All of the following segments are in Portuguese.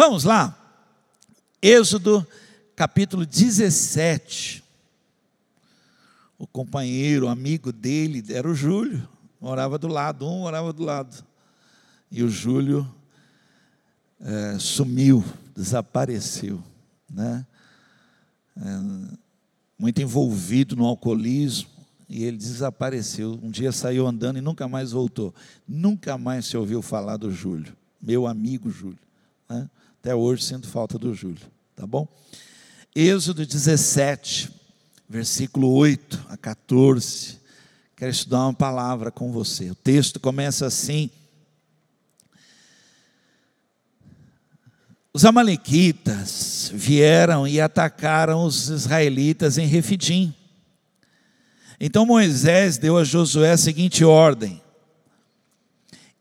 Vamos lá. Êxodo capítulo 17. O companheiro, o amigo dele era o Júlio, morava do lado, um morava do lado. E o Júlio é, sumiu, desapareceu, né? É, muito envolvido no alcoolismo, e ele desapareceu. Um dia saiu andando e nunca mais voltou. Nunca mais se ouviu falar do Júlio, meu amigo Júlio. Né? Até hoje sinto falta do Júlio, tá bom? Êxodo 17, versículo 8 a 14. Quero estudar uma palavra com você. O texto começa assim: Os amalequitas vieram e atacaram os israelitas em Refidim. Então Moisés deu a Josué a seguinte ordem: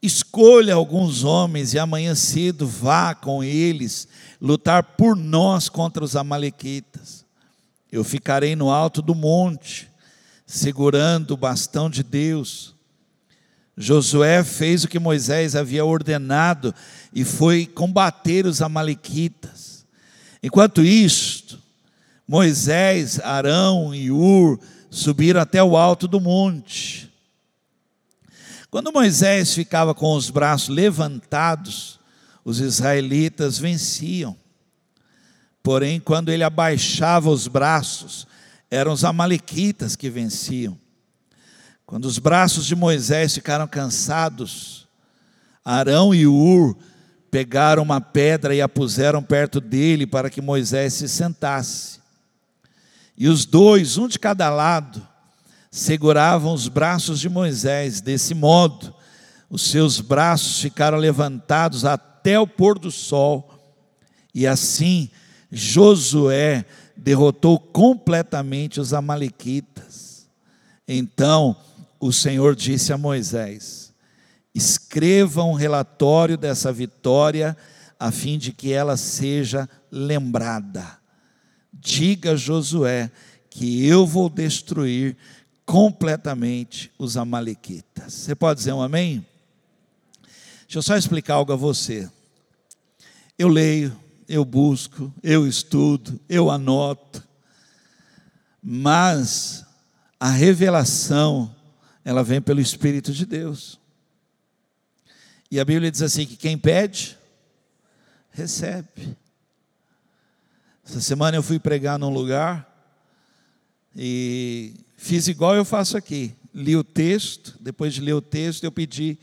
Escolha alguns homens e amanhã cedo vá com eles lutar por nós contra os amalequitas. Eu ficarei no alto do monte, segurando o bastão de Deus. Josué fez o que Moisés havia ordenado e foi combater os Amalequitas. Enquanto isto, Moisés, Arão e Ur subiram até o alto do monte. Quando Moisés ficava com os braços levantados, os israelitas venciam. Porém, quando ele abaixava os braços, eram os amalequitas que venciam. Quando os braços de Moisés ficaram cansados, Arão e Ur pegaram uma pedra e a puseram perto dele para que Moisés se sentasse. E os dois, um de cada lado, seguravam os braços de Moisés. Desse modo, os seus braços ficaram levantados até o pôr do sol. E assim, Josué derrotou completamente os Amalequitas. Então, o Senhor disse a Moisés: Escreva um relatório dessa vitória, a fim de que ela seja lembrada. Diga a Josué que eu vou destruir completamente os Amalequitas. Você pode dizer um amém? Deixa eu só explicar algo a você. Eu leio, eu busco, eu estudo, eu anoto, mas a revelação, ela vem pelo Espírito de Deus. E a Bíblia diz assim: que quem pede, recebe. Essa semana eu fui pregar num lugar e fiz igual eu faço aqui. Li o texto, depois de ler o texto, eu pedi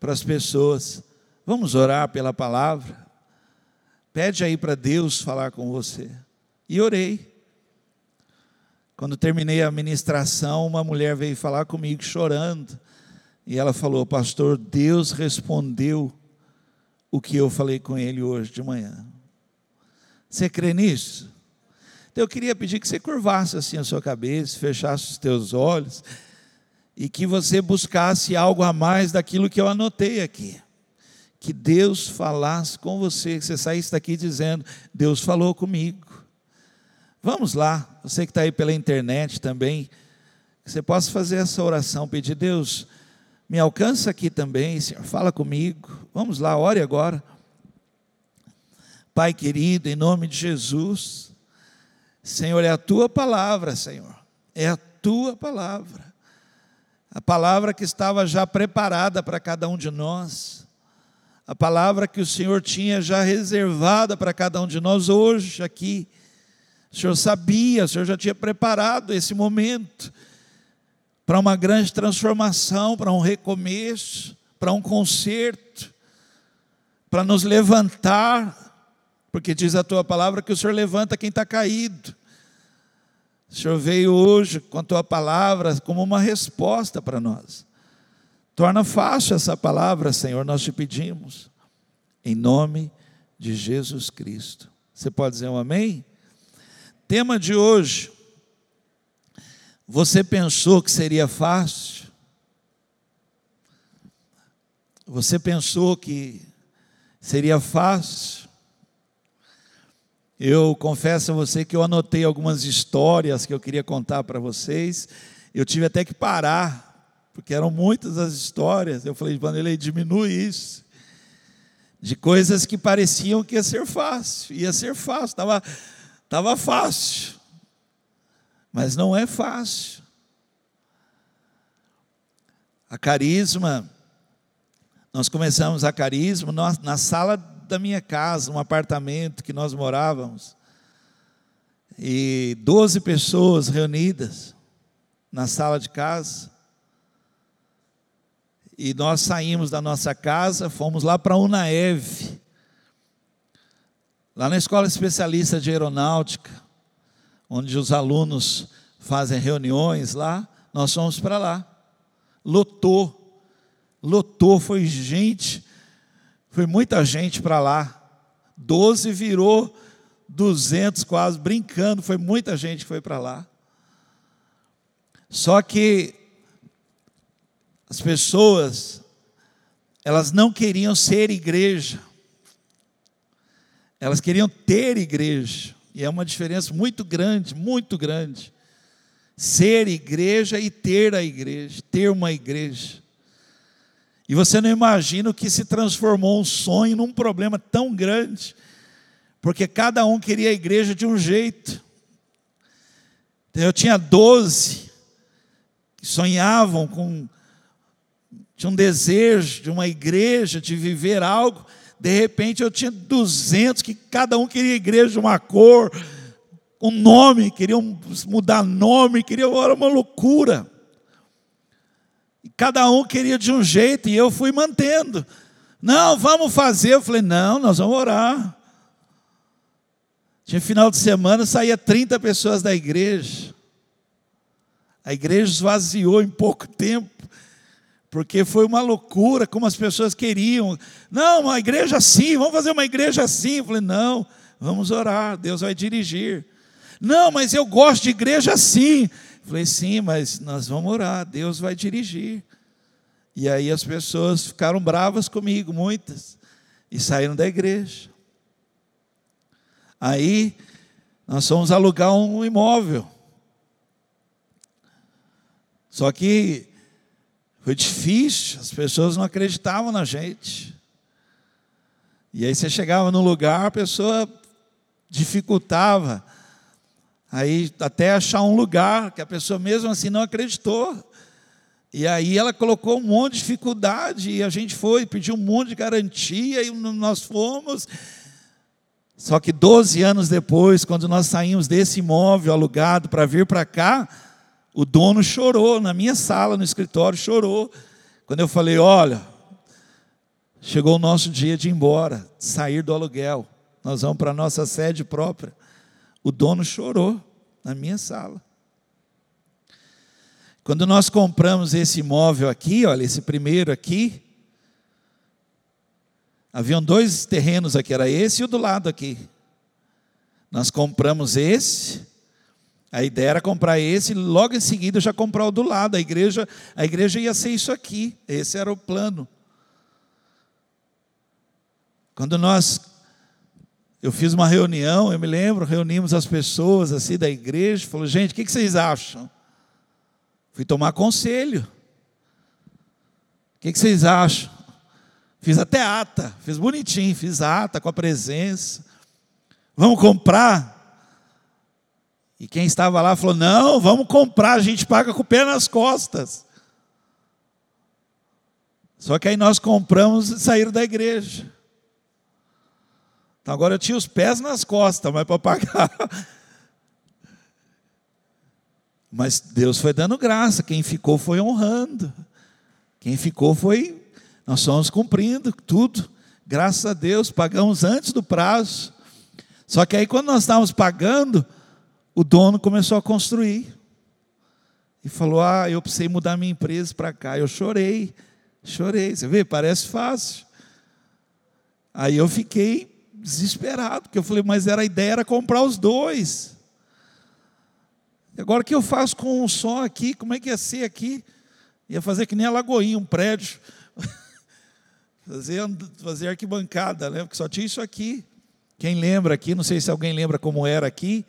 para as pessoas: vamos orar pela palavra. Pede aí para Deus falar com você. E orei. Quando terminei a ministração, uma mulher veio falar comigo chorando. E ela falou: Pastor, Deus respondeu o que eu falei com ele hoje de manhã. Você crê nisso? Então eu queria pedir que você curvasse assim a sua cabeça, fechasse os teus olhos e que você buscasse algo a mais daquilo que eu anotei aqui. Que Deus falasse com você, que você saísse daqui dizendo: Deus falou comigo. Vamos lá, você que está aí pela internet também, que você possa fazer essa oração, pedir, Deus, me alcança aqui também, Senhor, fala comigo. Vamos lá, ore agora. Pai querido, em nome de Jesus, Senhor, é a tua palavra, Senhor, é a tua palavra, a palavra que estava já preparada para cada um de nós, a palavra que o Senhor tinha já reservada para cada um de nós hoje aqui. O Senhor sabia, o Senhor já tinha preparado esse momento para uma grande transformação, para um recomeço, para um conserto, para nos levantar, porque diz a tua palavra que o Senhor levanta quem está caído. O Senhor veio hoje com a tua palavra como uma resposta para nós. Torna fácil essa palavra, Senhor, nós te pedimos, em nome de Jesus Cristo. Você pode dizer um amém? Tema de hoje você pensou que seria fácil? Você pensou que seria fácil? Eu confesso a você que eu anotei algumas histórias que eu queria contar para vocês. Eu tive até que parar, porque eram muitas as histórias. Eu falei, Vanderlei, diminui isso. de coisas que pareciam que ia ser fácil, ia ser fácil, estava tava fácil, mas não é fácil. A carisma, nós começamos a carisma na sala da minha casa, um apartamento que nós morávamos, e 12 pessoas reunidas na sala de casa. E nós saímos da nossa casa, fomos lá para Unaev, lá na Escola Especialista de Aeronáutica, onde os alunos fazem reuniões lá, nós fomos para lá. Lotou, lotou, foi gente, foi muita gente para lá. Doze virou 200 quase, brincando, foi muita gente que foi para lá. Só que as pessoas, elas não queriam ser igreja, elas queriam ter igreja, e é uma diferença muito grande, muito grande. Ser igreja e ter a igreja, ter uma igreja. E você não imagina o que se transformou um sonho num problema tão grande porque cada um queria a igreja de um jeito. Então, eu tinha doze que sonhavam com tinha um desejo de uma igreja, de viver algo. De repente eu tinha duzentos que cada um queria igreja de uma cor, um nome, queriam mudar nome, queriam, era uma loucura. Cada um queria de um jeito e eu fui mantendo. Não, vamos fazer. Eu falei, não, nós vamos orar. Tinha final de semana, saía 30 pessoas da igreja. A igreja esvaziou em pouco tempo, porque foi uma loucura como as pessoas queriam. Não, uma igreja assim, vamos fazer uma igreja assim. Eu falei, não, vamos orar, Deus vai dirigir. Não, mas eu gosto de igreja assim. Falei, sim, mas nós vamos orar, Deus vai dirigir. E aí as pessoas ficaram bravas comigo, muitas, e saíram da igreja. Aí nós fomos alugar um imóvel. Só que foi difícil, as pessoas não acreditavam na gente. E aí você chegava no lugar, a pessoa dificultava. Aí até achar um lugar que a pessoa mesmo assim não acreditou. E aí ela colocou um monte de dificuldade e a gente foi, pediu um monte de garantia e nós fomos. Só que 12 anos depois, quando nós saímos desse imóvel alugado para vir para cá, o dono chorou na minha sala, no escritório, chorou. Quando eu falei: Olha, chegou o nosso dia de ir embora, de sair do aluguel, nós vamos para a nossa sede própria. O dono chorou na minha sala. Quando nós compramos esse imóvel aqui, olha, esse primeiro aqui, Haviam dois terrenos aqui, era esse e o do lado aqui. Nós compramos esse, a ideia era comprar esse, logo em seguida já comprar o do lado. A igreja, a igreja ia ser isso aqui, esse era o plano. Quando nós eu fiz uma reunião, eu me lembro, reunimos as pessoas assim da igreja, falou: "Gente, o que vocês acham?" Fui tomar conselho. O que vocês acham? Fiz até ata, fiz bonitinho, fiz ata com a presença. Vamos comprar? E quem estava lá falou: Não, vamos comprar, a gente paga com o pé nas costas. Só que aí nós compramos e saíram da igreja. Então agora eu tinha os pés nas costas, mas para pagar. Mas Deus foi dando graça, quem ficou foi honrando. Quem ficou foi nós fomos cumprindo tudo, graças a Deus, pagamos antes do prazo. Só que aí, quando nós estávamos pagando, o dono começou a construir. E falou: Ah, eu precisei mudar minha empresa para cá. Eu chorei, chorei. Você vê, parece fácil. Aí eu fiquei desesperado, porque eu falei: Mas era a ideia era comprar os dois. Agora o que eu faço com um só aqui? Como é que ia ser aqui? Ia fazer que nem a Lagoinha, um prédio fazer, fazer arquibancada, né? porque só tinha isso aqui. Quem lembra aqui, não sei se alguém lembra como era aqui,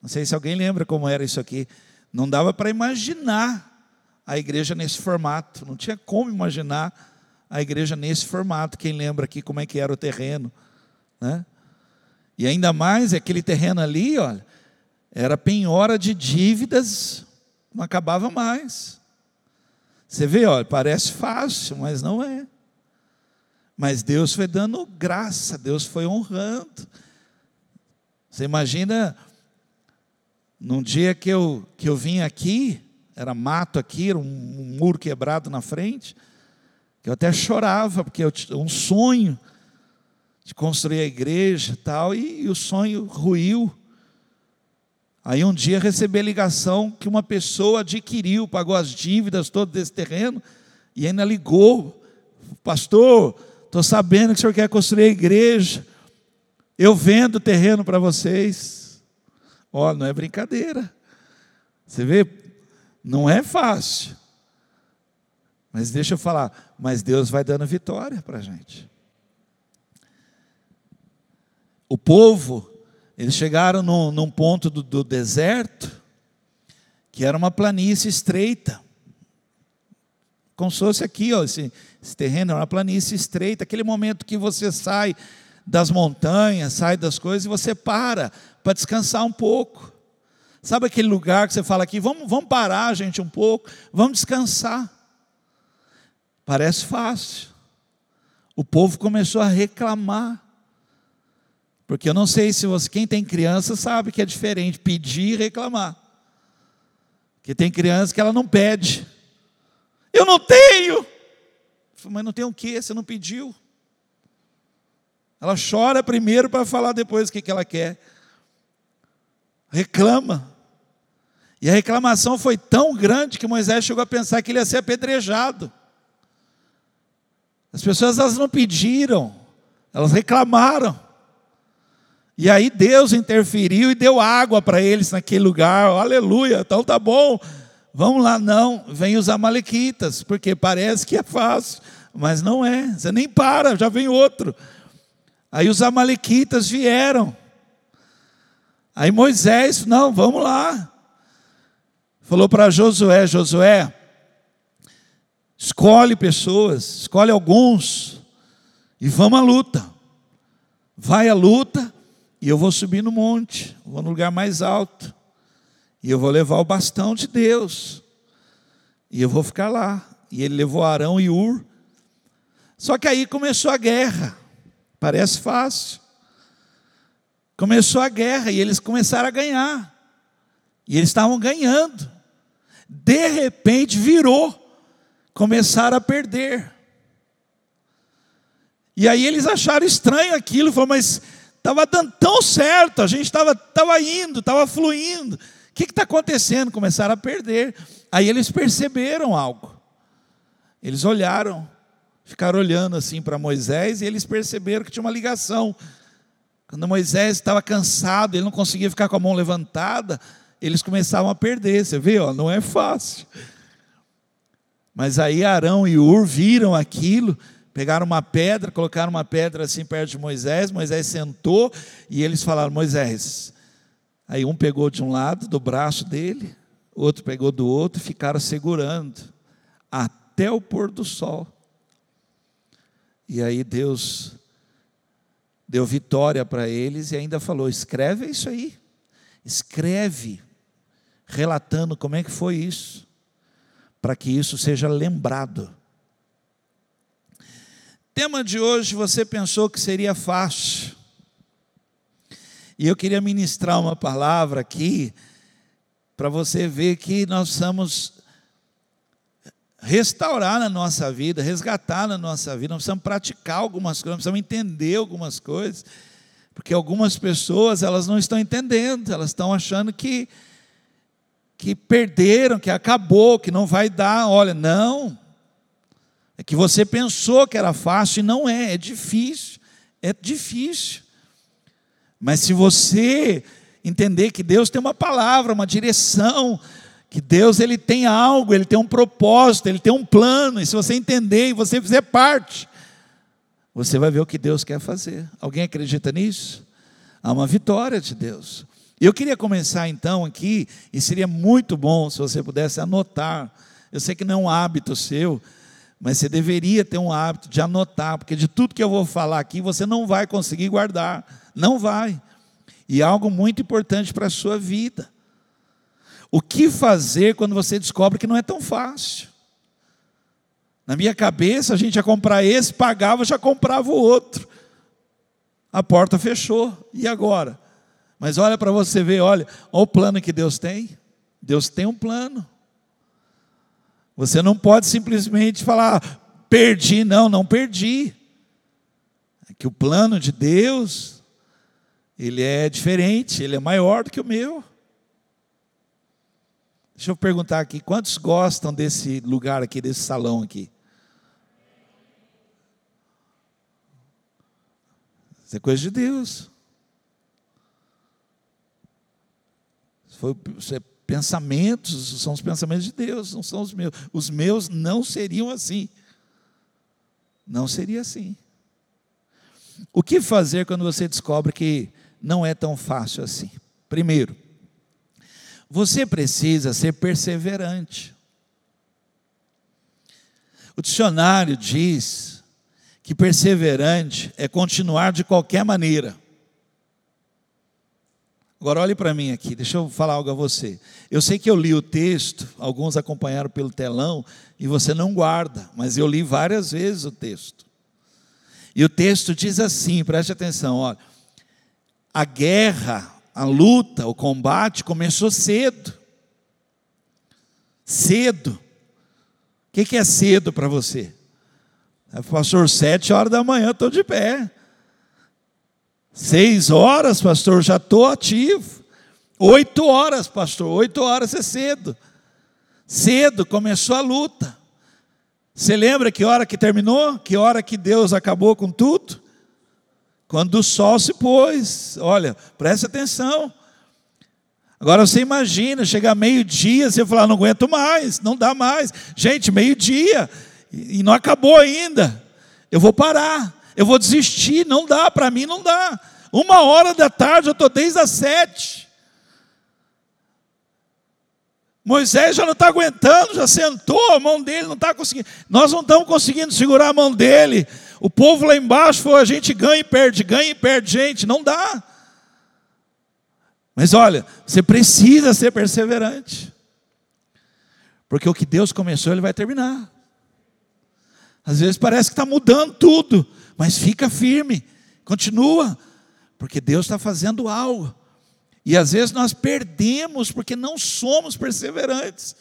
não sei se alguém lembra como era isso aqui. Não dava para imaginar a igreja nesse formato, não tinha como imaginar a igreja nesse formato. Quem lembra aqui como é que era o terreno, né? E ainda mais aquele terreno ali, olha, era penhora de dívidas, não acabava mais. Você vê, olha, parece fácil, mas não é. Mas Deus foi dando graça, Deus foi honrando. Você imagina, num dia que eu, que eu vim aqui, era mato aqui, era um, um muro quebrado na frente, que eu até chorava, porque eu um sonho de construir a igreja tal, e, e o sonho ruiu. Aí um dia recebi a ligação que uma pessoa adquiriu, pagou as dívidas todas desse terreno, e ainda ligou, pastor, estou sabendo que o senhor quer construir a igreja, eu vendo o terreno para vocês. Ó, oh, não é brincadeira. Você vê, não é fácil. Mas deixa eu falar, mas Deus vai dando vitória para a gente. O povo, eles chegaram num, num ponto do, do deserto, que era uma planície estreita. Como se fosse aqui, ó, esse, esse terreno era uma planície estreita, aquele momento que você sai das montanhas, sai das coisas e você para para descansar um pouco. Sabe aquele lugar que você fala aqui, vamos, vamos parar, gente, um pouco, vamos descansar. Parece fácil. O povo começou a reclamar. Porque eu não sei se você, quem tem criança sabe que é diferente pedir e reclamar. Porque tem criança que ela não pede. Eu não tenho. Mas não tem o quê? Você não pediu. Ela chora primeiro para falar depois o que, que ela quer. Reclama. E a reclamação foi tão grande que Moisés chegou a pensar que ele ia ser apedrejado. As pessoas elas não pediram, elas reclamaram. E aí Deus interferiu e deu água para eles naquele lugar. Aleluia, então tá bom. Vamos lá, não. Vem os amalequitas, porque parece que é fácil, mas não é. Você nem para, já vem outro. Aí os amalequitas vieram. Aí Moisés, não, vamos lá. Falou para Josué, Josué, escolhe pessoas, escolhe alguns e vamos à luta. Vai à luta e eu vou subir no monte, vou no lugar mais alto. E eu vou levar o bastão de Deus. E eu vou ficar lá. E ele levou Arão e Ur. Só que aí começou a guerra. Parece fácil. Começou a guerra e eles começaram a ganhar. E eles estavam ganhando. De repente virou. Começaram a perder. E aí eles acharam estranho aquilo, falaram, mas Estava dando tão certo, a gente estava tava indo, estava fluindo. O que está acontecendo? Começaram a perder. Aí eles perceberam algo. Eles olharam, ficaram olhando assim para Moisés e eles perceberam que tinha uma ligação. Quando Moisés estava cansado, ele não conseguia ficar com a mão levantada, eles começavam a perder. Você vê, ó, não é fácil. Mas aí Arão e Ur viram aquilo Pegaram uma pedra, colocaram uma pedra assim perto de Moisés, Moisés sentou e eles falaram: Moisés. Aí um pegou de um lado do braço dele, outro pegou do outro e ficaram segurando até o pôr do sol. E aí Deus deu vitória para eles e ainda falou: escreve isso aí, escreve, relatando como é que foi isso, para que isso seja lembrado tema de hoje você pensou que seria fácil. E eu queria ministrar uma palavra aqui para você ver que nós precisamos restaurar na nossa vida, resgatar na nossa vida, nós precisamos praticar algumas coisas, precisamos entender algumas coisas, porque algumas pessoas elas não estão entendendo, elas estão achando que que perderam, que acabou, que não vai dar. Olha, não. É que você pensou que era fácil e não é, é difícil. É difícil. Mas se você entender que Deus tem uma palavra, uma direção, que Deus ele tem algo, ele tem um propósito, ele tem um plano, e se você entender e você fizer parte, você vai ver o que Deus quer fazer. Alguém acredita nisso? Há uma vitória de Deus. Eu queria começar então aqui, e seria muito bom se você pudesse anotar. Eu sei que não é um hábito seu, Mas você deveria ter um hábito de anotar, porque de tudo que eu vou falar aqui você não vai conseguir guardar, não vai. E algo muito importante para a sua vida. O que fazer quando você descobre que não é tão fácil? Na minha cabeça, a gente ia comprar esse, pagava, já comprava o outro. A porta fechou. E agora? Mas olha para você ver, olha, olha o plano que Deus tem. Deus tem um plano. Você não pode simplesmente falar, perdi, não, não perdi. É que o plano de Deus, ele é diferente, ele é maior do que o meu. Deixa eu perguntar aqui, quantos gostam desse lugar aqui, desse salão aqui? Isso é coisa de Deus. Foi, é pensamentos, são os pensamentos de Deus, não são os meus. Os meus não seriam assim. Não seria assim. O que fazer quando você descobre que não é tão fácil assim? Primeiro, você precisa ser perseverante. O dicionário diz que perseverante é continuar de qualquer maneira. Agora olhe para mim aqui, deixa eu falar algo a você. Eu sei que eu li o texto, alguns acompanharam pelo telão, e você não guarda, mas eu li várias vezes o texto. E o texto diz assim, preste atenção, olha. A guerra, a luta, o combate começou cedo. Cedo. O que é cedo para você? Pastor, sete horas da manhã estou de pé. Seis horas, pastor, já estou ativo. Oito horas, pastor, oito horas é cedo. Cedo começou a luta. Você lembra que hora que terminou? Que hora que Deus acabou com tudo? Quando o sol se pôs. Olha, preste atenção. Agora você imagina, chegar meio-dia, você falar, não aguento mais, não dá mais. Gente, meio-dia e não acabou ainda. Eu vou parar, eu vou desistir, não dá, para mim não dá. Uma hora da tarde, eu estou desde as sete. Moisés já não está aguentando, já sentou, a mão dele não está conseguindo. Nós não estamos conseguindo segurar a mão dele. O povo lá embaixo foi: a gente ganha e perde, ganha e perde, gente, não dá. Mas olha, você precisa ser perseverante, porque o que Deus começou, Ele vai terminar. Às vezes parece que está mudando tudo, mas fica firme, continua, porque Deus está fazendo algo. E às vezes nós perdemos porque não somos perseverantes.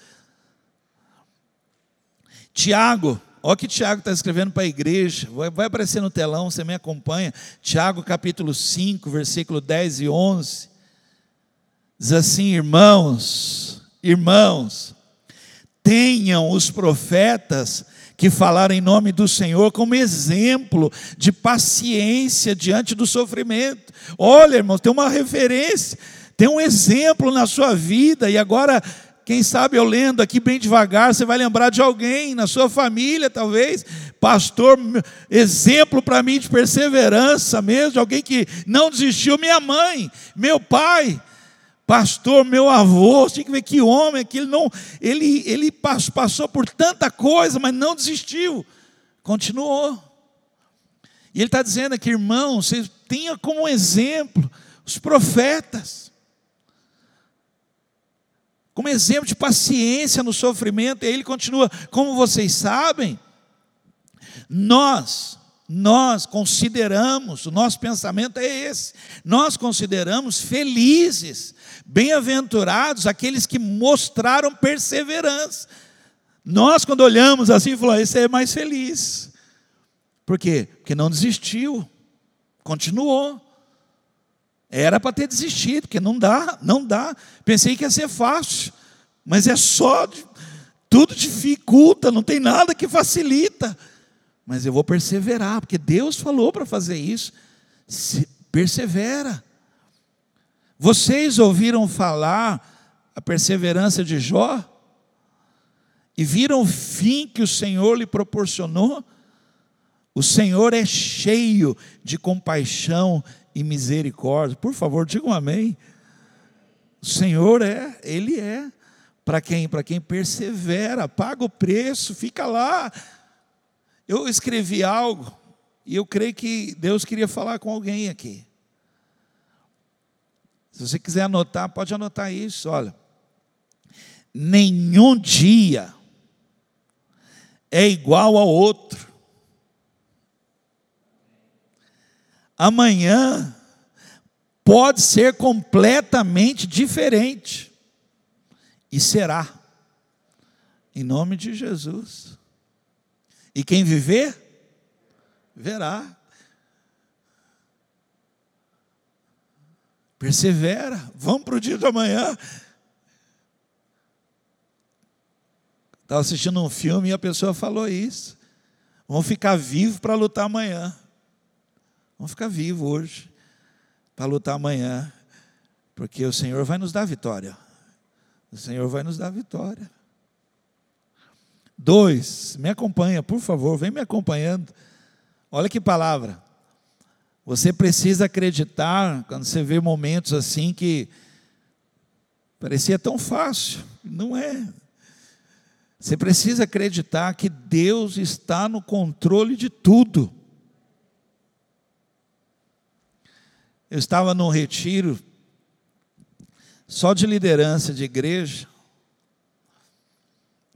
Tiago, olha o que Tiago está escrevendo para a igreja, vai aparecer no telão, você me acompanha. Tiago capítulo 5, versículo 10 e 11. Diz assim: irmãos, irmãos, tenham os profetas que falaram em nome do Senhor como exemplo de paciência diante do sofrimento. Olha, irmãos, tem uma referência, tem um exemplo na sua vida, e agora, quem sabe eu lendo aqui bem devagar, você vai lembrar de alguém na sua família, talvez, pastor, exemplo para mim de perseverança mesmo, de alguém que não desistiu, minha mãe, meu pai pastor, meu avô, tinha que ver que homem, aquele não, ele, ele passou por tanta coisa, mas não desistiu, continuou. E ele está dizendo aqui, irmão, você tenha como exemplo os profetas, como exemplo de paciência no sofrimento, e aí ele continua, como vocês sabem, nós, nós consideramos, o nosso pensamento é esse, nós consideramos felizes, bem-aventurados aqueles que mostraram perseverança. Nós, quando olhamos assim, falamos: esse é mais feliz. Por quê? Porque não desistiu, continuou. Era para ter desistido, porque não dá, não dá. Pensei que ia ser fácil, mas é só, tudo dificulta, não tem nada que facilita mas eu vou perseverar, porque Deus falou para fazer isso. Se, persevera. Vocês ouviram falar a perseverança de Jó? E viram o fim que o Senhor lhe proporcionou? O Senhor é cheio de compaixão e misericórdia. Por favor, digam um amém. O Senhor é, Ele é. Para quem? Para quem persevera, paga o preço, fica lá Eu escrevi algo e eu creio que Deus queria falar com alguém aqui. Se você quiser anotar, pode anotar isso. Olha, nenhum dia é igual ao outro. Amanhã pode ser completamente diferente. E será. Em nome de Jesus. E quem viver, verá. Persevera. Vamos para o dia de amanhã. Estava assistindo um filme e a pessoa falou isso. Vamos ficar vivos para lutar amanhã. Vamos ficar vivos hoje para lutar amanhã. Porque o Senhor vai nos dar vitória. O Senhor vai nos dar vitória. Dois, me acompanha, por favor, vem me acompanhando. Olha que palavra. Você precisa acreditar quando você vê momentos assim que parecia tão fácil, não é. Você precisa acreditar que Deus está no controle de tudo. Eu estava num retiro só de liderança de igreja,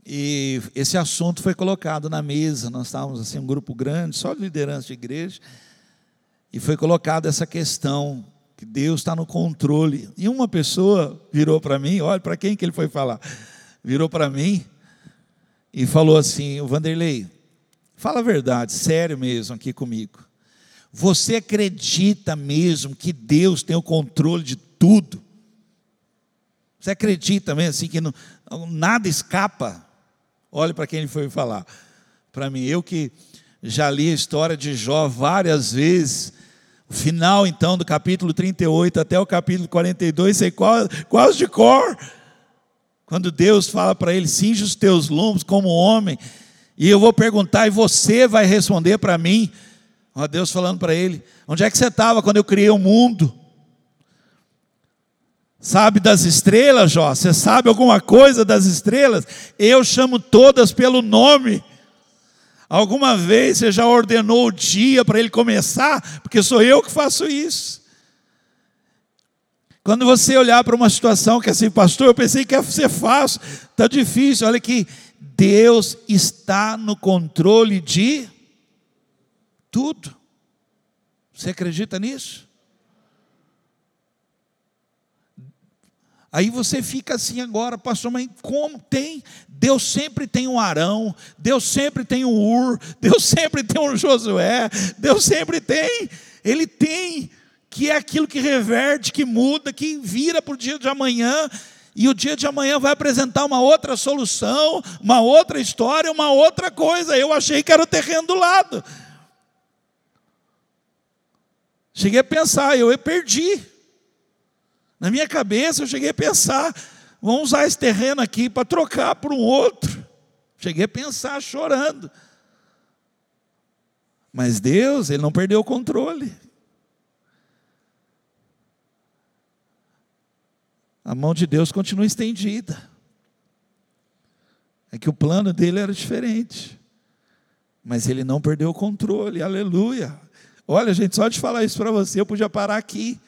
e esse assunto foi colocado na mesa. Nós estávamos assim, um grupo grande, só de liderança de igreja, e foi colocada essa questão que Deus está no controle. E uma pessoa virou para mim, olha para quem que ele foi falar, virou para mim e falou assim: o Vanderlei, fala a verdade, sério mesmo aqui comigo. Você acredita mesmo que Deus tem o controle de tudo? Você acredita mesmo assim que não, nada escapa? Olhe para quem ele foi falar. Para mim, eu que já li a história de Jó várias vezes, final então do capítulo 38 até o capítulo 42, sei quase, quase de cor. Quando Deus fala para ele: cinge os teus lombos como homem, e eu vou perguntar, e você vai responder para mim. Ó, Deus falando para ele: onde é que você estava quando eu criei o mundo? Sabe das estrelas, Jó? Você sabe alguma coisa das estrelas? Eu chamo todas pelo nome. Alguma vez você já ordenou o dia para ele começar? Porque sou eu que faço isso. Quando você olhar para uma situação que é assim, pastor, eu pensei que ia ser fácil, está difícil. Olha que Deus está no controle de tudo. Você acredita nisso? Aí você fica assim agora, pastor, mas como tem? Deus sempre tem um Arão, Deus sempre tem um Ur, Deus sempre tem um Josué, Deus sempre tem, Ele tem, que é aquilo que reverte, que muda, que vira para o dia de amanhã, e o dia de amanhã vai apresentar uma outra solução, uma outra história, uma outra coisa. Eu achei que era o terreno do lado. Cheguei a pensar, eu perdi. Na minha cabeça eu cheguei a pensar, vamos usar esse terreno aqui para trocar por um outro. Cheguei a pensar chorando. Mas Deus, Ele não perdeu o controle. A mão de Deus continua estendida. É que o plano dele era diferente. Mas ele não perdeu o controle, aleluia. Olha, gente, só de falar isso para você, eu podia parar aqui.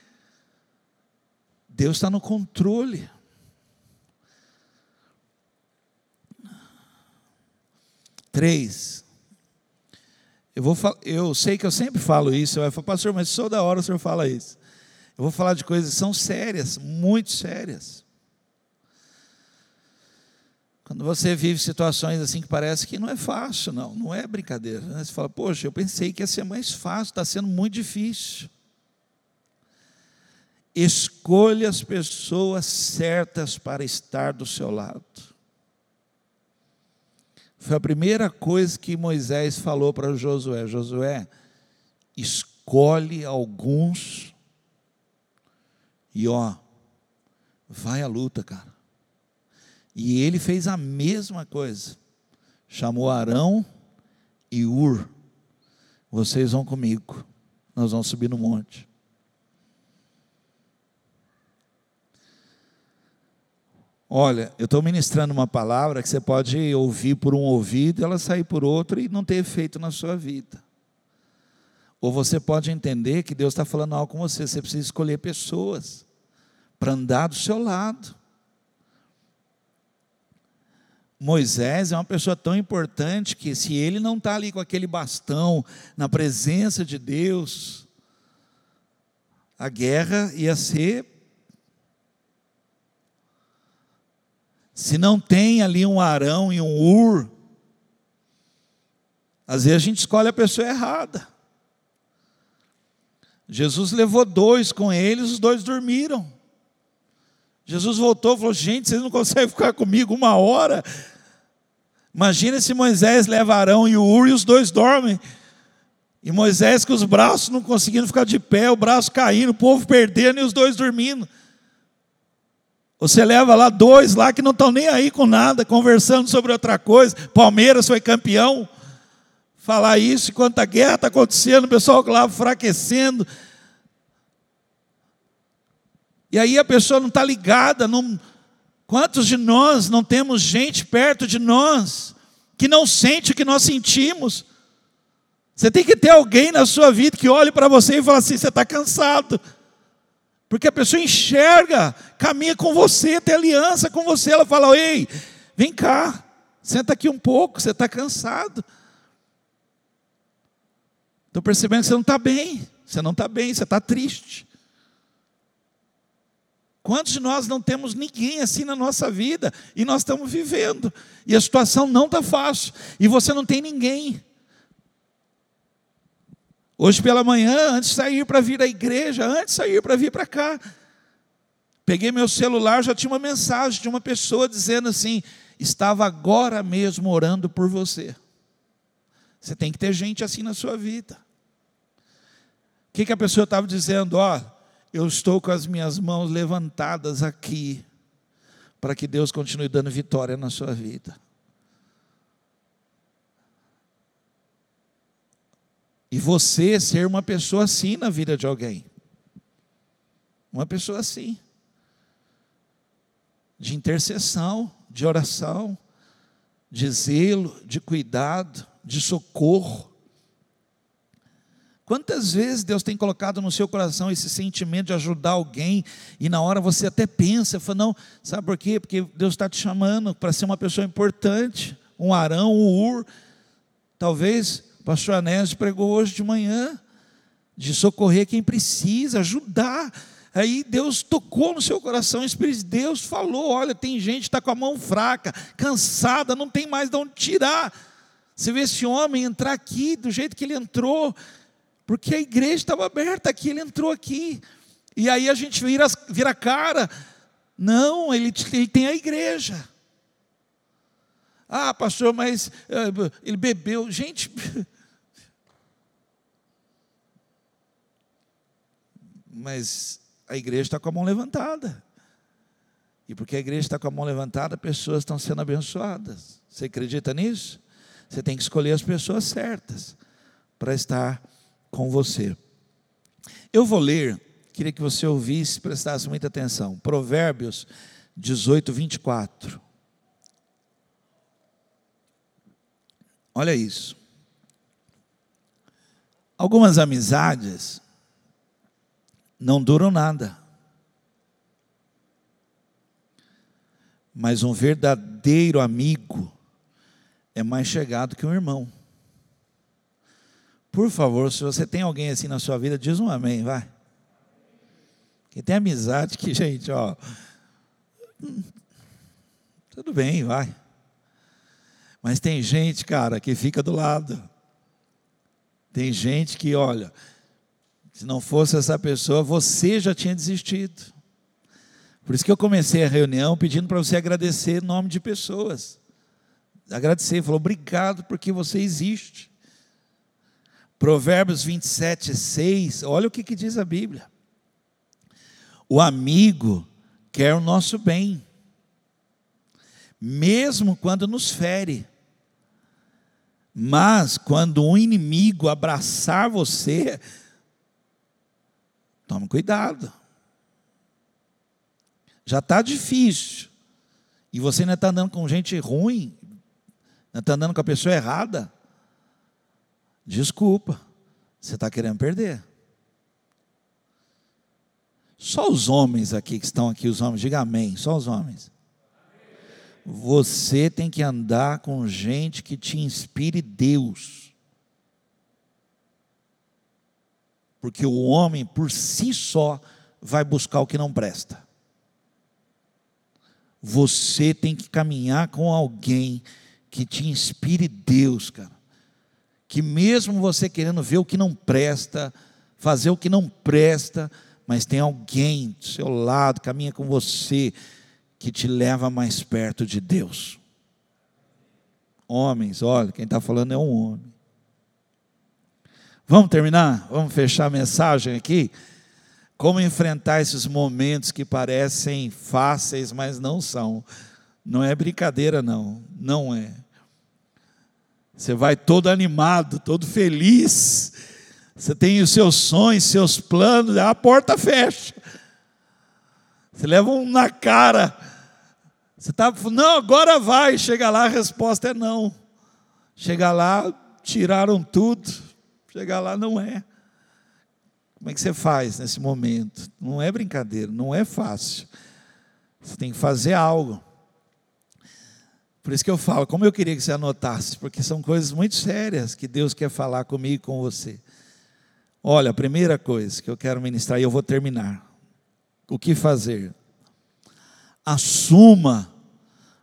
Deus está no controle. Três. Eu, vou, eu sei que eu sempre falo isso. Eu falo, pastor, mas só da hora o senhor fala isso. Eu vou falar de coisas que são sérias, muito sérias. Quando você vive situações assim que parece que não é fácil, não, não é brincadeira. Né? Você fala, poxa, eu pensei que ia ser mais fácil, está sendo muito difícil. Escolha as pessoas certas para estar do seu lado. Foi a primeira coisa que Moisés falou para Josué: Josué, escolhe alguns e ó, vai à luta, cara. E ele fez a mesma coisa. Chamou Arão e Ur. Vocês vão comigo. Nós vamos subir no monte. Olha, eu estou ministrando uma palavra que você pode ouvir por um ouvido ela sair por outro e não ter efeito na sua vida. Ou você pode entender que Deus está falando algo com você, você precisa escolher pessoas para andar do seu lado. Moisés é uma pessoa tão importante que, se ele não está ali com aquele bastão, na presença de Deus, a guerra ia ser. Se não tem ali um Arão e um Ur, às vezes a gente escolhe a pessoa errada. Jesus levou dois com eles, os dois dormiram. Jesus voltou e falou: Gente, vocês não conseguem ficar comigo uma hora? Imagina se Moisés leva Arão e o Ur e os dois dormem. E Moisés com os braços não conseguindo ficar de pé, o braço caindo, o povo perdendo e os dois dormindo. Você leva lá dois lá que não estão nem aí com nada, conversando sobre outra coisa. Palmeiras foi campeão. Falar isso enquanto a guerra está acontecendo, o pessoal lá enfraquecendo. E aí a pessoa não está ligada, não, Quantos de nós não temos gente perto de nós que não sente o que nós sentimos? Você tem que ter alguém na sua vida que olhe para você e fale assim: você está cansado. Porque a pessoa enxerga, caminha com você, tem aliança com você. Ela fala: ei, vem cá, senta aqui um pouco, você está cansado. Estou percebendo que você não está bem, você não está bem, você está triste. Quantos de nós não temos ninguém assim na nossa vida e nós estamos vivendo e a situação não está fácil e você não tem ninguém? Hoje pela manhã, antes de sair para vir à igreja, antes de sair para vir para cá, peguei meu celular, já tinha uma mensagem de uma pessoa dizendo assim: estava agora mesmo orando por você. Você tem que ter gente assim na sua vida. O que, que a pessoa estava dizendo? Ó, eu estou com as minhas mãos levantadas aqui, para que Deus continue dando vitória na sua vida. E você ser uma pessoa assim na vida de alguém. Uma pessoa assim. De intercessão, de oração, de zelo, de cuidado, de socorro. Quantas vezes Deus tem colocado no seu coração esse sentimento de ajudar alguém e na hora você até pensa, fala, não, sabe por quê? Porque Deus está te chamando para ser uma pessoa importante, um Arão, um Ur. Talvez o pastor Anésio pregou hoje de manhã, de socorrer quem precisa, ajudar. Aí Deus tocou no seu coração, o Espírito de Deus falou: olha, tem gente que está com a mão fraca, cansada, não tem mais de onde tirar. Você vê esse homem entrar aqui do jeito que ele entrou, porque a igreja estava aberta aqui, ele entrou aqui. E aí a gente vira, vira cara. Não, ele, ele tem a igreja. Ah, pastor, mas uh, ele bebeu. Gente. mas a igreja está com a mão levantada. E porque a igreja está com a mão levantada, pessoas estão sendo abençoadas. Você acredita nisso? Você tem que escolher as pessoas certas para estar com você. Eu vou ler, queria que você ouvisse, prestasse muita atenção. Provérbios 18, 24. Olha isso. Algumas amizades não duram nada. Mas um verdadeiro amigo é mais chegado que um irmão. Por favor, se você tem alguém assim na sua vida, diz um amém, vai. Quem tem amizade que, gente, ó. Tudo bem, vai. Mas tem gente, cara, que fica do lado. Tem gente que, olha, se não fosse essa pessoa, você já tinha desistido. Por isso que eu comecei a reunião pedindo para você agradecer em nome de pessoas. Agradecer, falou, obrigado porque você existe. Provérbios 27, 6, olha o que, que diz a Bíblia. O amigo quer o nosso bem, mesmo quando nos fere. Mas quando um inimigo abraçar você, tome cuidado. Já está difícil. e você ainda está andando com gente ruim, ainda está andando com a pessoa errada, desculpa, você está querendo perder. Só os homens aqui que estão aqui, os homens, diga amém, só os homens. Você tem que andar com gente que te inspire Deus. Porque o homem, por si só, vai buscar o que não presta. Você tem que caminhar com alguém que te inspire Deus, cara. Que mesmo você querendo ver o que não presta, fazer o que não presta, mas tem alguém do seu lado, caminha com você, que te leva mais perto de Deus. Homens, olha, quem está falando é um homem. Vamos terminar? Vamos fechar a mensagem aqui? Como enfrentar esses momentos que parecem fáceis, mas não são. Não é brincadeira, não. Não é. Você vai todo animado, todo feliz. Você tem os seus sonhos, seus planos, a porta fecha. Você leva um na cara. Você está, não, agora vai. Chega lá, a resposta é não. Chega lá, tiraram tudo. Chega lá, não é. Como é que você faz nesse momento? Não é brincadeira, não é fácil. Você tem que fazer algo. Por isso que eu falo, como eu queria que você anotasse, porque são coisas muito sérias que Deus quer falar comigo e com você. Olha, a primeira coisa que eu quero ministrar, e eu vou terminar. O que fazer? Assuma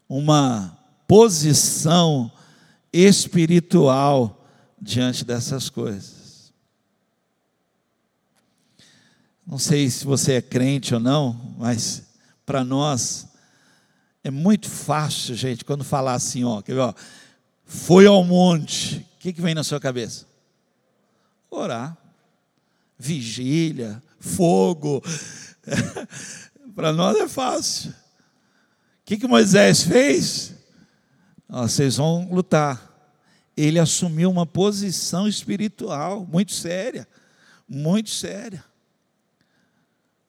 uma posição espiritual diante dessas coisas. Não sei se você é crente ou não, mas para nós é muito fácil, gente, quando falar assim, ó, quer ver, ó, foi ao monte, o que, que vem na sua cabeça? Orar, vigília, fogo. para nós é fácil. O que, que Moisés fez? Ó, vocês vão lutar. Ele assumiu uma posição espiritual muito séria, muito séria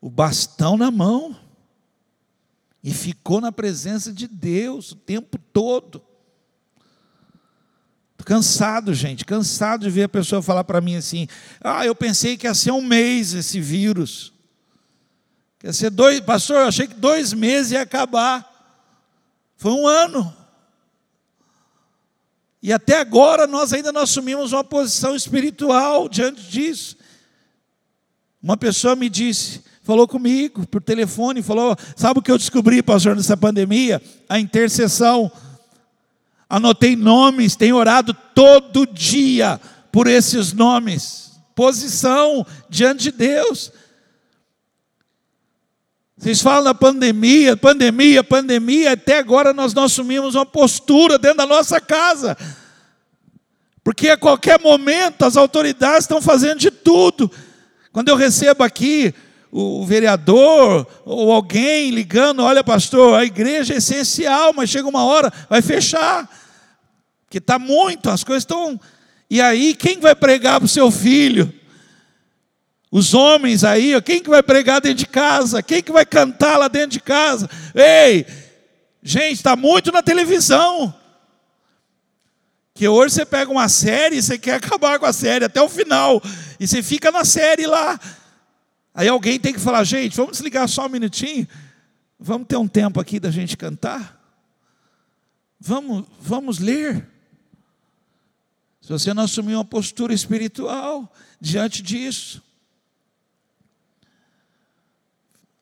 o bastão na mão e ficou na presença de Deus o tempo todo. Cansado, gente, cansado de ver a pessoa falar para mim assim: ah, eu pensei que ia ser um mês esse vírus. Quer ser dois, pastor, eu achei que dois meses ia acabar. Foi um ano. E até agora nós ainda não assumimos uma posição espiritual diante disso. Uma pessoa me disse: falou comigo por telefone, falou: sabe o que eu descobri, pastor, nessa pandemia? A intercessão. Anotei nomes, tenho orado todo dia por esses nomes. Posição diante de Deus. Vocês falam da pandemia, pandemia, pandemia, até agora nós não assumimos uma postura dentro da nossa casa. Porque a qualquer momento as autoridades estão fazendo de tudo. Quando eu recebo aqui o vereador ou alguém ligando, olha pastor, a igreja é essencial, mas chega uma hora, vai fechar, porque está muito, as coisas estão. E aí, quem vai pregar para o seu filho? Os homens aí, quem que vai pregar dentro de casa? Quem que vai cantar lá dentro de casa? Ei, gente, está muito na televisão. Que hoje você pega uma série e você quer acabar com a série até o final. E você fica na série lá. Aí alguém tem que falar, gente, vamos desligar só um minutinho, vamos ter um tempo aqui da gente cantar, vamos, vamos ler. Se você não assumir uma postura espiritual diante disso,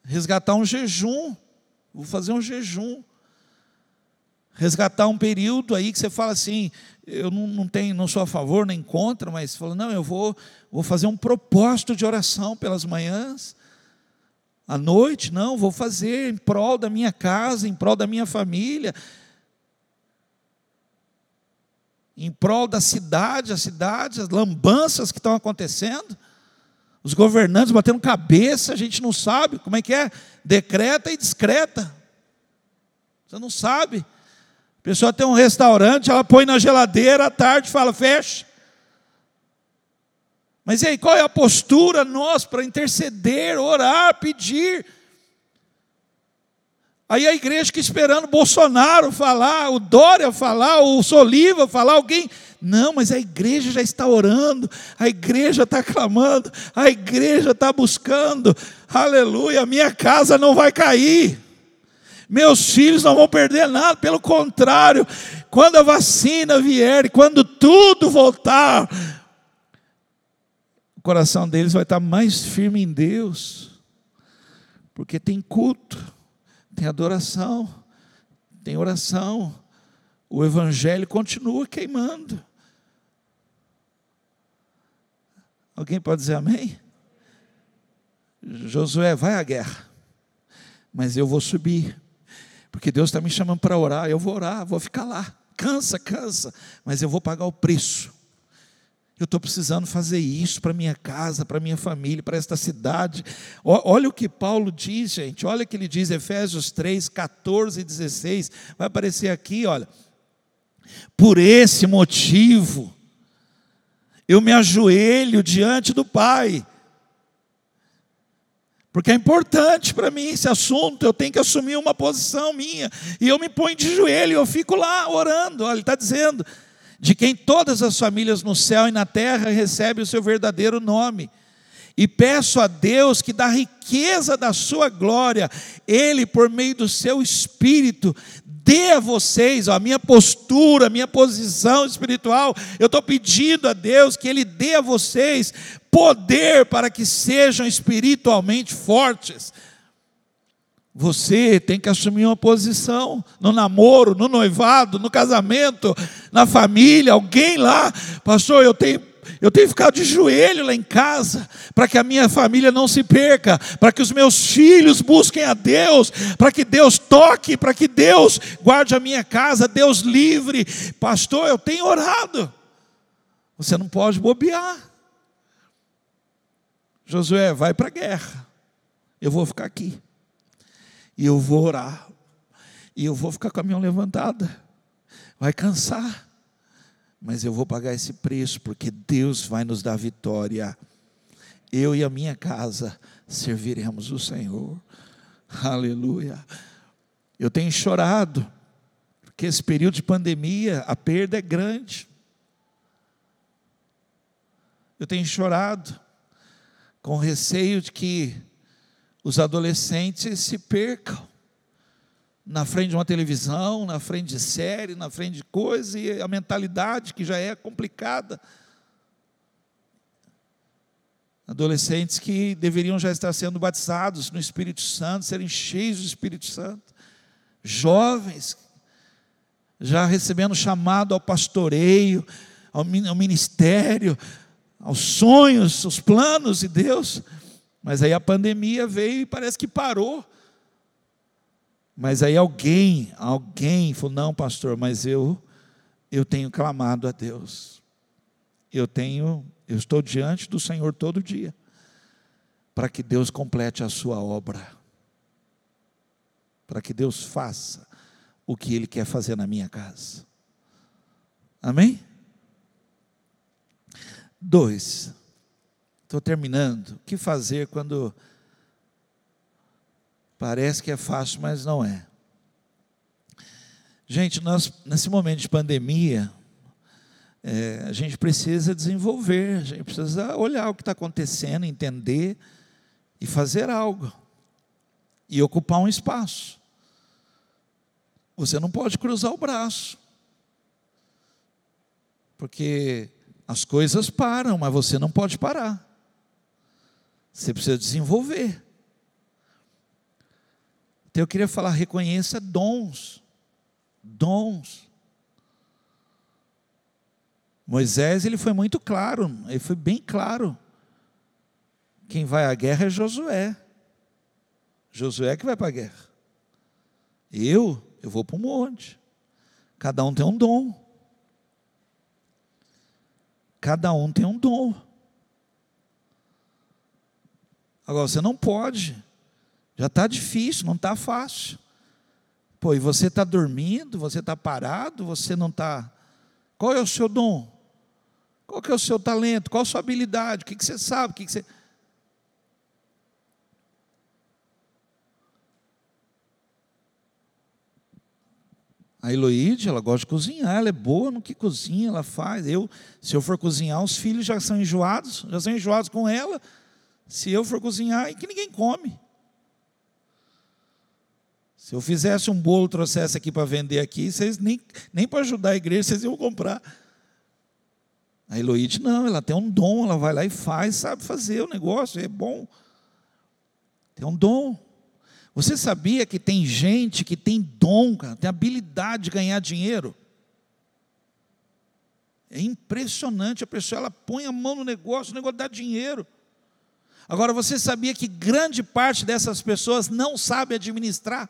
resgatar um jejum, vou fazer um jejum, resgatar um período aí que você fala assim, eu não, não tenho, não sou a favor nem contra, mas fala, não, eu vou, vou fazer um propósito de oração pelas manhãs, à noite, não, vou fazer em prol da minha casa, em prol da minha família, em prol da cidade, a cidade, as lambanças que estão acontecendo, os governantes batendo cabeça, a gente não sabe como é que é, decreta e discreta, você não sabe, pessoa tem um restaurante, ela põe na geladeira à tarde fala, fecha. Mas e aí, qual é a postura nós para interceder, orar, pedir? Aí a igreja que esperando Bolsonaro falar, o Dória falar, o Soliva falar, alguém. Não, mas a igreja já está orando, a igreja está clamando, a igreja está buscando. Aleluia, minha casa não vai cair. Meus filhos não vão perder nada, pelo contrário, quando a vacina vier, quando tudo voltar, o coração deles vai estar mais firme em Deus, porque tem culto, tem adoração, tem oração, o Evangelho continua queimando. Alguém pode dizer amém? Josué, vai à guerra, mas eu vou subir porque Deus está me chamando para orar, eu vou orar, vou ficar lá. Cansa, cansa, mas eu vou pagar o preço. Eu estou precisando fazer isso para minha casa, para minha família, para esta cidade. Olha o que Paulo diz, gente. Olha o que ele diz, Efésios 3, 14 e 16. Vai aparecer aqui, olha. Por esse motivo, eu me ajoelho diante do Pai porque é importante para mim esse assunto, eu tenho que assumir uma posição minha. E eu me ponho de joelho, eu fico lá orando. Olha, ele está dizendo: de quem todas as famílias no céu e na terra recebem o seu verdadeiro nome. E peço a Deus que, da riqueza da sua glória, Ele, por meio do seu Espírito, dê a vocês, ó, a minha postura, a minha posição espiritual, eu estou pedindo a Deus que Ele dê a vocês poder para que sejam espiritualmente fortes. Você tem que assumir uma posição no namoro, no noivado, no casamento, na família, alguém lá, pastor, eu tenho eu tenho ficado de joelho lá em casa, para que a minha família não se perca, para que os meus filhos busquem a Deus, para que Deus toque, para que Deus guarde a minha casa, Deus livre. Pastor, eu tenho orado. Você não pode bobear. Josué, vai para a guerra. Eu vou ficar aqui. E eu vou orar. E eu vou ficar com a mão levantada. Vai cansar mas eu vou pagar esse preço, porque Deus vai nos dar vitória. Eu e a minha casa serviremos o Senhor. Aleluia. Eu tenho chorado, porque esse período de pandemia, a perda é grande. Eu tenho chorado, com receio de que os adolescentes se percam na frente de uma televisão, na frente de série, na frente de coisa, e a mentalidade que já é complicada. Adolescentes que deveriam já estar sendo batizados no Espírito Santo, serem cheios do Espírito Santo. Jovens, já recebendo chamado ao pastoreio, ao ministério, aos sonhos, aos planos de Deus. Mas aí a pandemia veio e parece que parou mas aí alguém, alguém falou: "Não, pastor, mas eu eu tenho clamado a Deus. Eu tenho, eu estou diante do Senhor todo dia para que Deus complete a sua obra. Para que Deus faça o que ele quer fazer na minha casa. Amém? Dois. Estou terminando. O que fazer quando Parece que é fácil, mas não é. Gente, nós, nesse momento de pandemia, é, a gente precisa desenvolver, a gente precisa olhar o que está acontecendo, entender e fazer algo. E ocupar um espaço. Você não pode cruzar o braço. Porque as coisas param, mas você não pode parar. Você precisa desenvolver. Então eu queria falar, reconheça dons. Dons. Moisés, ele foi muito claro, ele foi bem claro. Quem vai à guerra é Josué. Josué que vai para a guerra. Eu, eu vou para o monte. Cada um tem um dom. Cada um tem um dom. Agora, você não pode já está difícil, não está fácil. Pô, e você está dormindo, você está parado, você não está. Qual é o seu dom? Qual é o seu talento? Qual a sua habilidade? O que, que você sabe? O que, que você. A Eloíde, ela gosta de cozinhar, ela é boa no que cozinha, ela faz. Eu, se eu for cozinhar, os filhos já são enjoados, já são enjoados com ela. Se eu for cozinhar, e que ninguém come. Se eu fizesse um bolo, trouxesse aqui para vender aqui, vocês nem, nem para ajudar a igreja, vocês iam comprar. A Eloíde não, ela tem um dom, ela vai lá e faz, sabe fazer o negócio, é bom. Tem um dom. Você sabia que tem gente que tem dom, cara, tem habilidade de ganhar dinheiro? É impressionante, a pessoa ela põe a mão no negócio, o negócio dá dinheiro. Agora você sabia que grande parte dessas pessoas não sabe administrar,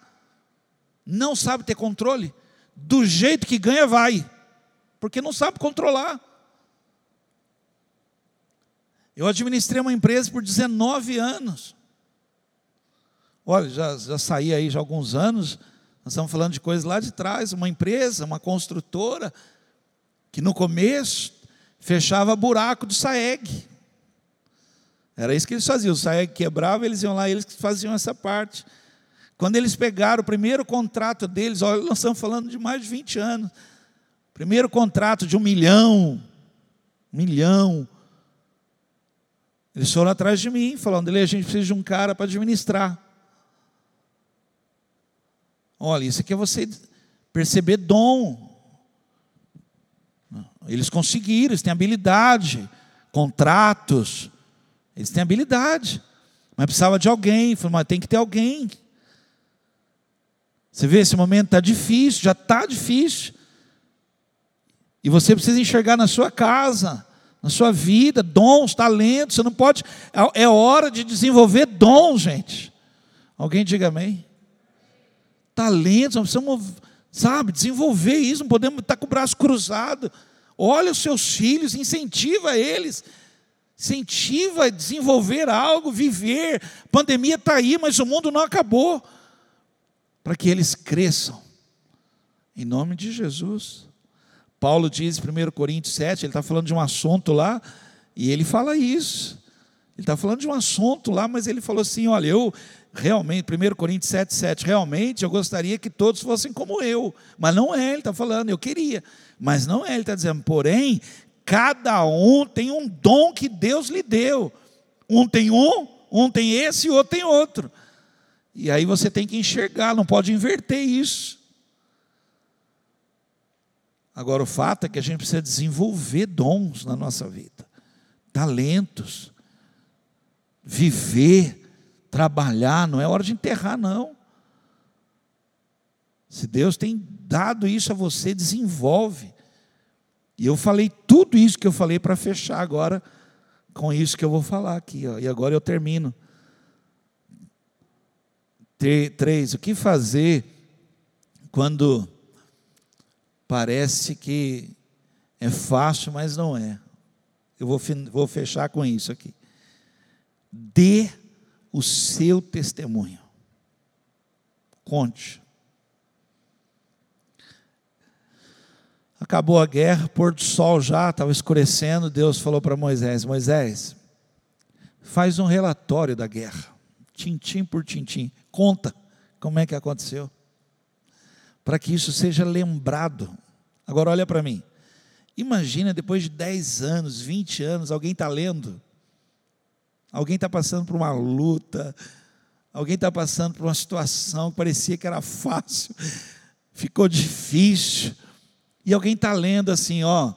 não sabe ter controle? Do jeito que ganha, vai, porque não sabe controlar. Eu administrei uma empresa por 19 anos. Olha, já, já saí aí já há alguns anos, nós estamos falando de coisas lá de trás, uma empresa, uma construtora, que no começo fechava buraco de SAEG. Era isso que eles faziam, o SAEG quebrava, eles iam lá, eles faziam essa parte. Quando eles pegaram o primeiro contrato deles, olha, nós estamos falando de mais de 20 anos, primeiro contrato de um milhão, um milhão, eles foram atrás de mim, falando, a gente precisa de um cara para administrar. Olha, isso aqui é você perceber dom. Eles conseguiram, eles têm habilidade, contratos, eles têm habilidade, mas precisava de alguém, mas tem que ter alguém. Você vê, esse momento está difícil, já está difícil. E você precisa enxergar na sua casa, na sua vida, dons, talentos. Você não pode. É, é hora de desenvolver dons, gente. Alguém diga amém talentos, nós precisamos, sabe, desenvolver isso, não podemos estar com o braço cruzado. Olha os seus filhos, incentiva eles, incentiva a desenvolver algo, viver. A pandemia está aí, mas o mundo não acabou. Para que eles cresçam, em nome de Jesus. Paulo diz em 1 Coríntios 7, ele está falando de um assunto lá, e ele fala isso. Ele está falando de um assunto lá, mas ele falou assim: olha, eu realmente, 1 Coríntios 7, 7, realmente eu gostaria que todos fossem como eu, mas não é, ele está falando, eu queria, mas não é, ele está dizendo, porém, cada um tem um dom que Deus lhe deu, um tem um, um tem esse e outro tem outro, e aí você tem que enxergar, não pode inverter isso. Agora, o fato é que a gente precisa desenvolver dons na nossa vida, talentos, viver, trabalhar, não é hora de enterrar, não. Se Deus tem dado isso a você, desenvolve. E eu falei tudo isso que eu falei para fechar agora com isso que eu vou falar aqui. Ó. E agora eu termino. Três, o que fazer quando parece que é fácil, mas não é? Eu vou, vou fechar com isso aqui. Dê o seu testemunho. Conte. Acabou a guerra, pôr do sol já, estava escurecendo. Deus falou para Moisés: Moisés, faz um relatório da guerra, tintim por tintim, conta como é que aconteceu, para que isso seja lembrado. Agora olha para mim, imagina depois de 10 anos, 20 anos, alguém está lendo alguém está passando por uma luta, alguém está passando por uma situação que parecia que era fácil, ficou difícil, e alguém está lendo assim, ó,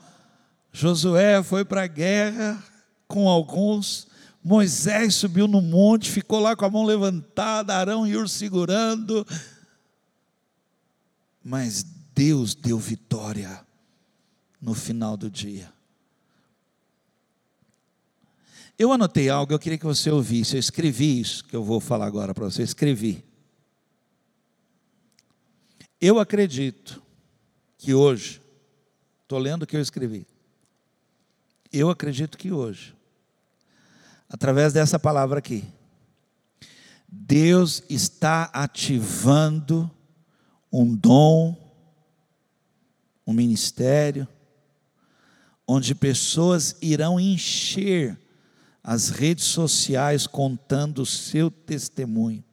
Josué foi para a guerra com alguns, Moisés subiu no monte, ficou lá com a mão levantada, Arão e Ur segurando, mas Deus deu vitória no final do dia. Eu anotei algo, eu queria que você ouvisse. Eu escrevi isso que eu vou falar agora para você. Eu escrevi. Eu acredito que hoje, estou lendo o que eu escrevi. Eu acredito que hoje, através dessa palavra aqui, Deus está ativando um dom, um ministério, onde pessoas irão encher as redes sociais contando o seu testemunho.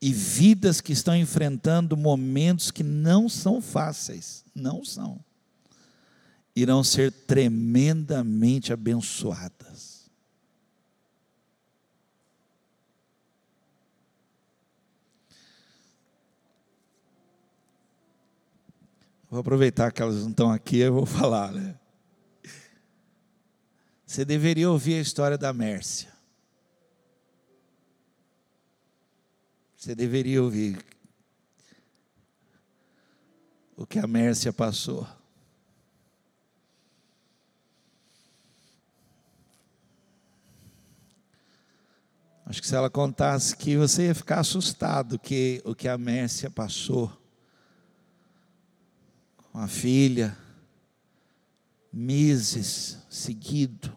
E vidas que estão enfrentando momentos que não são fáceis, não são, irão ser tremendamente abençoadas. Vou aproveitar que elas não estão aqui, eu vou falar, né? Você deveria ouvir a história da Mércia. Você deveria ouvir o que a Mércia passou. Acho que se ela contasse que você ia ficar assustado que o que a Mércia passou com a filha, meses seguido,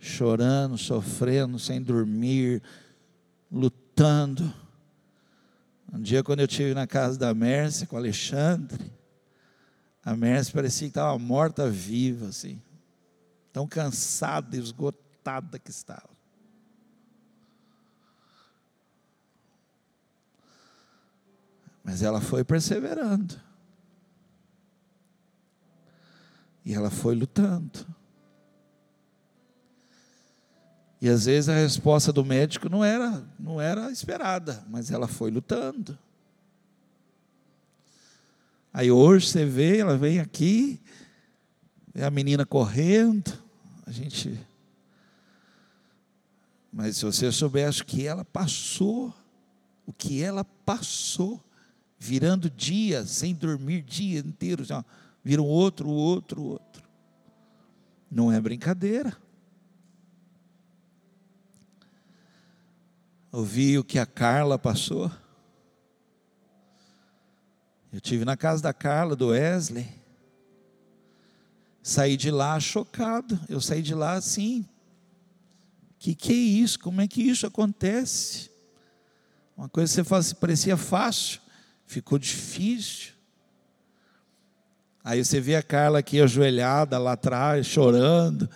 chorando, sofrendo, sem dormir, lutando. Um dia, quando eu estive na casa da Mércia com o Alexandre, a Mércia parecia que estava morta-viva, assim, tão cansada, esgotada que estava. Mas ela foi perseverando. E ela foi lutando. E às vezes a resposta do médico não era, não era esperada, mas ela foi lutando. Aí hoje você vê, ela vem aqui, vê a menina correndo, a gente. Mas se você soubesse o que ela passou, o que ela passou, virando dias, sem dormir dia inteiro, assim, viram outro, outro, outro. Não é brincadeira. Ouvi o que a Carla passou. Eu tive na casa da Carla, do Wesley. Saí de lá chocado. Eu saí de lá assim. Que que é isso? Como é que isso acontece? Uma coisa que você fala assim, parecia fácil, ficou difícil. Aí você vê a Carla aqui ajoelhada lá atrás, chorando.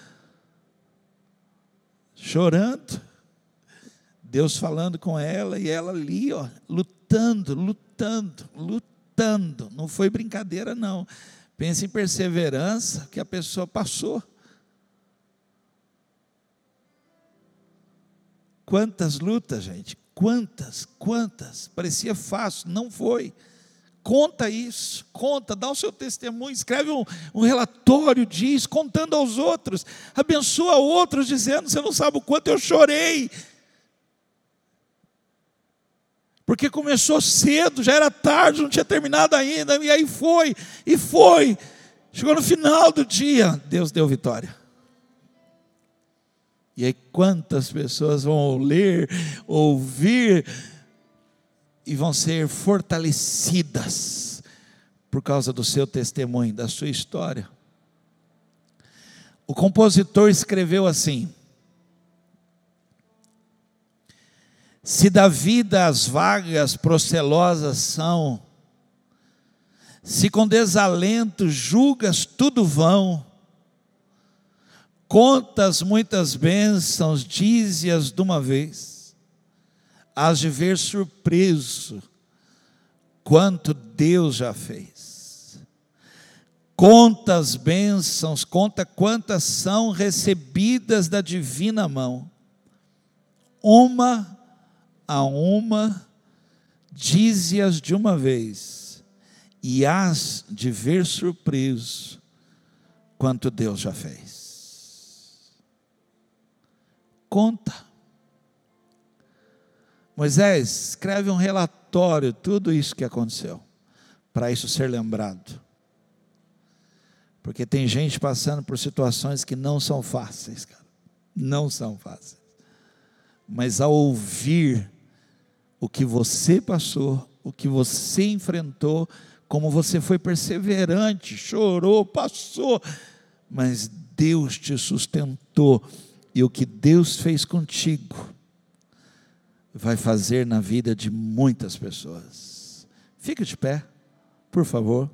Chorando. Deus falando com ela e ela ali, ó, lutando, lutando, lutando. Não foi brincadeira, não. Pense em perseverança que a pessoa passou. Quantas lutas, gente? Quantas, quantas? Parecia fácil, não foi. Conta isso, conta, dá o seu testemunho, escreve um, um, relatório diz, contando aos outros, abençoa outros, dizendo: Você não sabe o quanto eu chorei, porque começou cedo, já era tarde, não tinha terminado ainda, e aí foi, e foi. Chegou no final do dia, Deus deu vitória. E aí, quantas pessoas vão ler, ouvir, e vão ser fortalecidas por causa do seu testemunho, da sua história. O compositor escreveu assim: Se da vida as vagas procelosas são, se com desalento julgas tudo vão, contas muitas bênçãos, dize-as de uma vez, has de ver surpreso quanto Deus já fez. Conta as bênçãos, conta quantas são recebidas da divina mão. Uma a uma, dize-as de uma vez, e hás de ver surpreso quanto Deus já fez. Conta. Moisés, escreve um relatório, tudo isso que aconteceu, para isso ser lembrado. Porque tem gente passando por situações que não são fáceis, cara. Não são fáceis. Mas ao ouvir o que você passou, o que você enfrentou, como você foi perseverante, chorou, passou, mas Deus te sustentou, e o que Deus fez contigo, vai fazer na vida de muitas pessoas. Fique de pé, por favor.